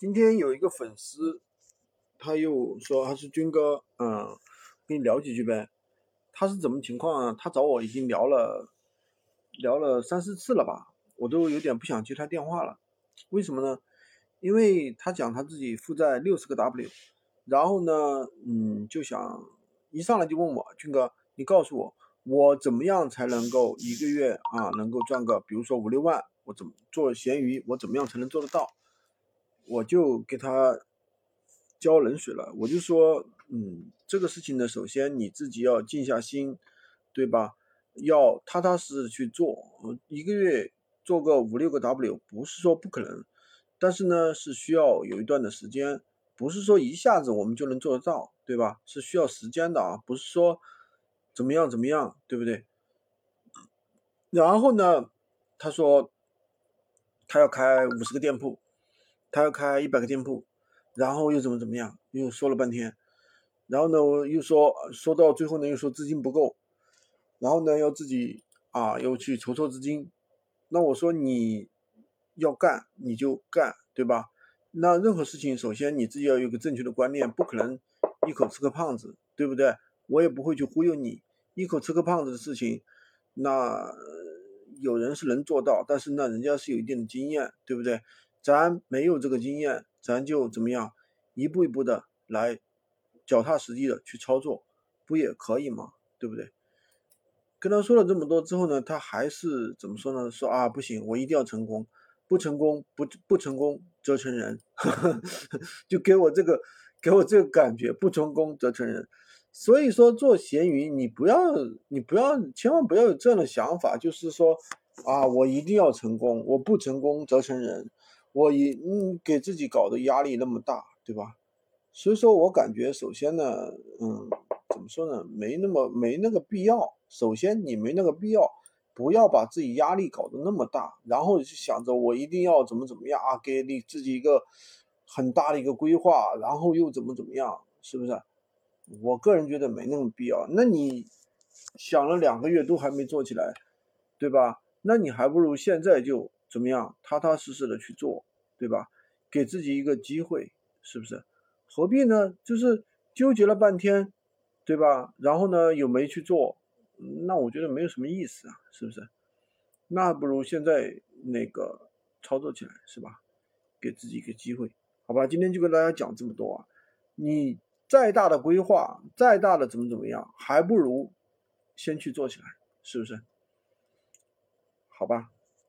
今天有一个粉丝，他又说他是军哥，嗯，跟你聊几句呗。他是怎么情况啊？他找我已经聊了聊了三四次了吧，我都有点不想接他电话了。为什么呢？因为他讲他自己负债六十个 W，然后呢，嗯，就想一上来就问我军哥，你告诉我，我怎么样才能够一个月啊能够赚个，比如说五六万，我怎么做闲鱼，我怎么样才能做得到？我就给他浇冷水了，我就说，嗯，这个事情呢，首先你自己要静下心，对吧？要踏踏实实去做，一个月做个五六个 W，不是说不可能，但是呢，是需要有一段的时间，不是说一下子我们就能做得到，对吧？是需要时间的啊，不是说怎么样怎么样，对不对？然后呢，他说他要开五十个店铺。他要开一百个店铺，然后又怎么怎么样？又说了半天，然后呢，我又说说到最后呢，又说资金不够，然后呢，要自己啊，又去筹措资金。那我说你要干你就干，对吧？那任何事情，首先你自己要有个正确的观念，不可能一口吃个胖子，对不对？我也不会去忽悠你，一口吃个胖子的事情，那有人是能做到，但是那人家是有一定的经验，对不对？咱没有这个经验，咱就怎么样，一步一步的来，脚踏实地的去操作，不也可以吗？对不对？跟他说了这么多之后呢，他还是怎么说呢？说啊，不行，我一定要成功，不成功不不成功则成仁，就给我这个给我这个感觉，不成功则成仁。所以说做闲鱼，你不要你不要千万不要有这样的想法，就是说啊，我一定要成功，我不成功则成仁。我一嗯给自己搞的压力那么大，对吧？所以说我感觉首先呢，嗯，怎么说呢？没那么没那个必要。首先你没那个必要，不要把自己压力搞得那么大，然后就想着我一定要怎么怎么样啊，给你自己一个很大的一个规划，然后又怎么怎么样，是不是？我个人觉得没那么必要。那你想了两个月都还没做起来，对吧？那你还不如现在就。怎么样，踏踏实实的去做，对吧？给自己一个机会，是不是？何必呢？就是纠结了半天，对吧？然后呢，又没去做，那我觉得没有什么意思啊，是不是？那不如现在那个操作起来，是吧？给自己一个机会，好吧？今天就跟大家讲这么多啊。你再大的规划，再大的怎么怎么样，还不如先去做起来，是不是？好吧？